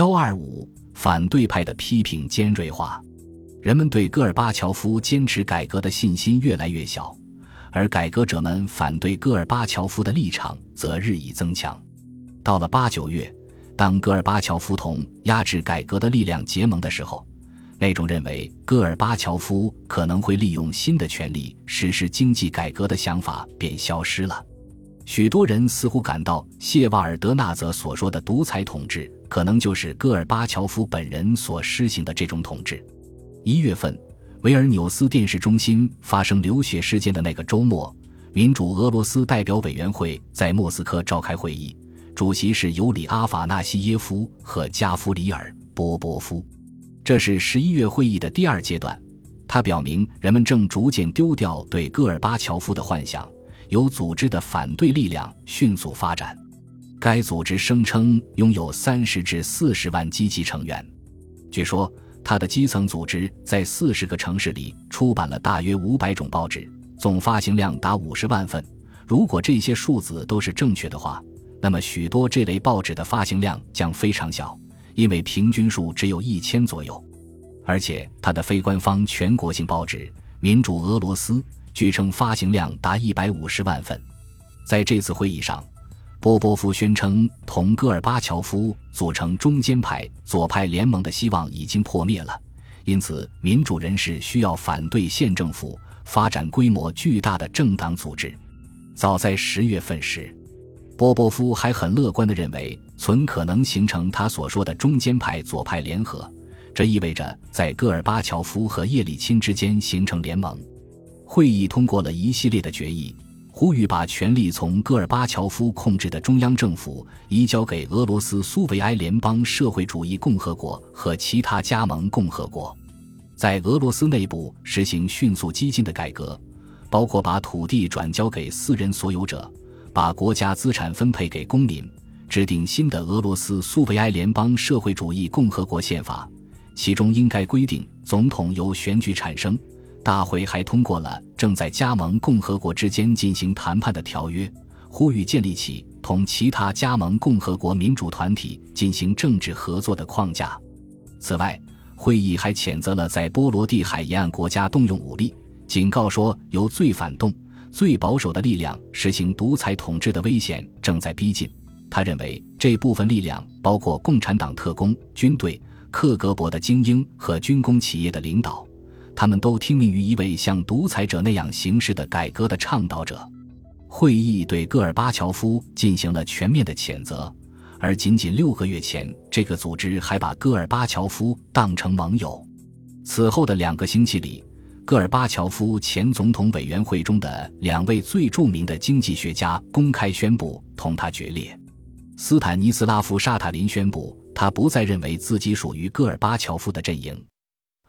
幺二五反对派的批评尖锐化，人们对戈尔巴乔夫坚持改革的信心越来越小，而改革者们反对戈尔巴乔夫的立场则日益增强。到了八九月，当戈尔巴乔夫同压制改革的力量结盟的时候，那种认为戈尔巴乔夫可能会利用新的权力实施经济改革的想法便消失了。许多人似乎感到谢瓦尔德纳泽所说的独裁统治，可能就是戈尔巴乔夫本人所施行的这种统治。一月份，维尔纽斯电视中心发生流血事件的那个周末，民主俄罗斯代表委员会在莫斯科召开会议，主席是尤里阿法纳西耶夫和加夫里尔波波夫。这是十一月会议的第二阶段，它表明人们正逐渐丢掉对戈尔巴乔夫的幻想。有组织的反对力量迅速发展，该组织声称拥有三十至四十万积极成员。据说，它的基层组织在四十个城市里出版了大约五百种报纸，总发行量达五十万份。如果这些数字都是正确的话，那么许多这类报纸的发行量将非常小，因为平均数只有一千左右。而且，它的非官方全国性报纸《民主俄罗斯》。据称，发行量达一百五十万份。在这次会议上，波波夫宣称，同戈尔巴乔夫组成中间派左派联盟的希望已经破灭了，因此民主人士需要反对县政府发展规模巨大的政党组织。早在十月份时，波波夫还很乐观地认为，存可能形成他所说的中间派左派联合，这意味着在戈尔巴乔夫和叶利钦之间形成联盟。会议通过了一系列的决议，呼吁把权力从戈尔巴乔夫控制的中央政府移交给俄罗斯苏维埃联邦社会主义共和国和其他加盟共和国，在俄罗斯内部实行迅速激进的改革，包括把土地转交给私人所有者，把国家资产分配给公民，制定新的俄罗斯苏维埃联邦社会主义共和国宪法，其中应该规定总统由选举产生。大会还通过了正在加盟共和国之间进行谈判的条约，呼吁建立起同其他加盟共和国民主团体进行政治合作的框架。此外，会议还谴责了在波罗的海沿岸国家动用武力，警告说由最反动、最保守的力量实行独裁统治的危险正在逼近。他认为这部分力量包括共产党特工、军队、克格勃的精英和军工企业的领导。他们都听命于一位像独裁者那样行事的改革的倡导者。会议对戈尔巴乔夫进行了全面的谴责，而仅仅六个月前，这个组织还把戈尔巴乔夫当成盟友。此后的两个星期里，戈尔巴乔夫前总统委员会中的两位最著名的经济学家公开宣布同他决裂。斯坦尼斯拉夫·沙塔林宣布，他不再认为自己属于戈尔巴乔夫的阵营。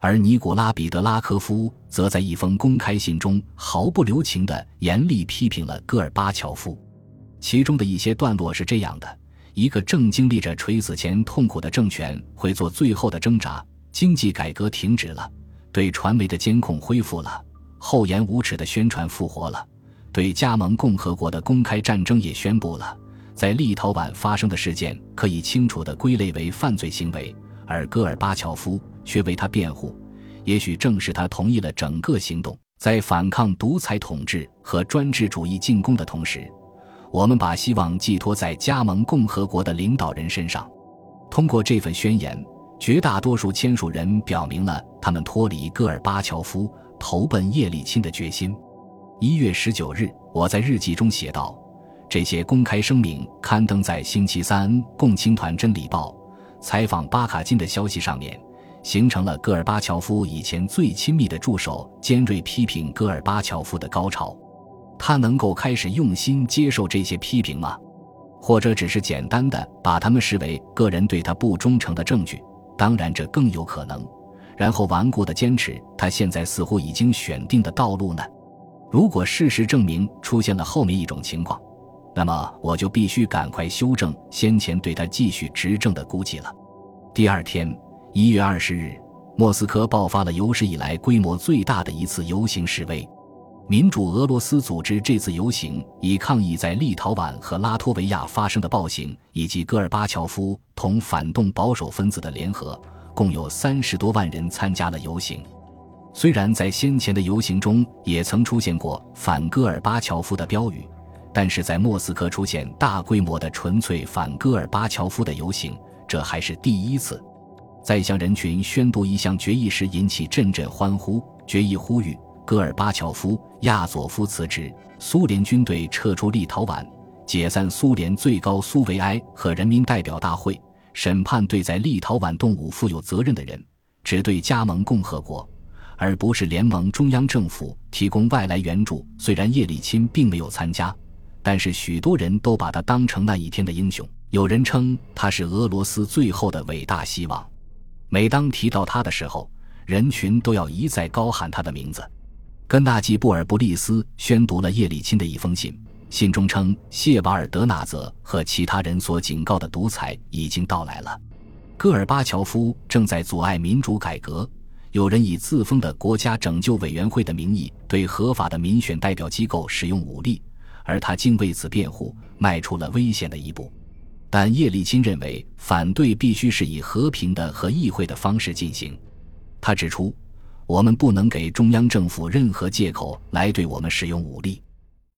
而尼古拉彼得拉科夫则在一封公开信中毫不留情地严厉批评了戈尔巴乔夫，其中的一些段落是这样的：一个正经历着垂死前痛苦的政权会做最后的挣扎，经济改革停止了，对传媒的监控恢复了，厚颜无耻的宣传复活了，对加盟共和国的公开战争也宣布了，在立陶宛发生的事件可以清楚地归类为犯罪行为，而戈尔巴乔夫。却为他辩护，也许正是他同意了整个行动。在反抗独裁统治和专制主义进攻的同时，我们把希望寄托在加盟共和国的领导人身上。通过这份宣言，绝大多数签署人表明了他们脱离戈尔巴乔夫、投奔叶利钦的决心。一月十九日，我在日记中写道：“这些公开声明刊登在星期三共青团真理报采访巴卡金的消息上面。”形成了戈尔巴乔夫以前最亲密的助手尖锐批评戈尔巴乔夫的高潮。他能够开始用心接受这些批评吗？或者只是简单的把他们视为个人对他不忠诚的证据？当然，这更有可能。然后顽固的坚持他现在似乎已经选定的道路呢？如果事实证明出现了后面一种情况，那么我就必须赶快修正先前对他继续执政的估计了。第二天。一月二十日，莫斯科爆发了有史以来规模最大的一次游行示威。民主俄罗斯组织这次游行，以抗议在立陶宛和拉脱维亚发生的暴行，以及戈尔巴乔夫同反动保守分子的联合。共有三十多万人参加了游行。虽然在先前的游行中也曾出现过反戈尔巴乔夫的标语，但是在莫斯科出现大规模的纯粹反戈尔巴乔夫的游行，这还是第一次。在向人群宣读一项决议时，引起阵阵欢呼。决议呼吁。戈尔巴乔夫、亚佐夫辞职，苏联军队撤出立陶宛，解散苏联最高苏维埃和人民代表大会，审判对在立陶宛动武负有责任的人，只对加盟共和国，而不是联盟中央政府提供外来援助。虽然叶利钦并没有参加，但是许多人都把他当成那一天的英雄。有人称他是俄罗斯最后的伟大希望。每当提到他的时候，人群都要一再高喊他的名字。根纳季·布尔布利斯宣读了叶利钦的一封信，信中称谢瓦尔德纳泽和其他人所警告的独裁已经到来了。戈尔巴乔夫正在阻碍民主改革，有人以自封的国家拯救委员会的名义对合法的民选代表机构使用武力，而他竟为此辩护，迈出了危险的一步。但叶利钦认为，反对必须是以和平的和议会的方式进行。他指出。我们不能给中央政府任何借口来对我们使用武力。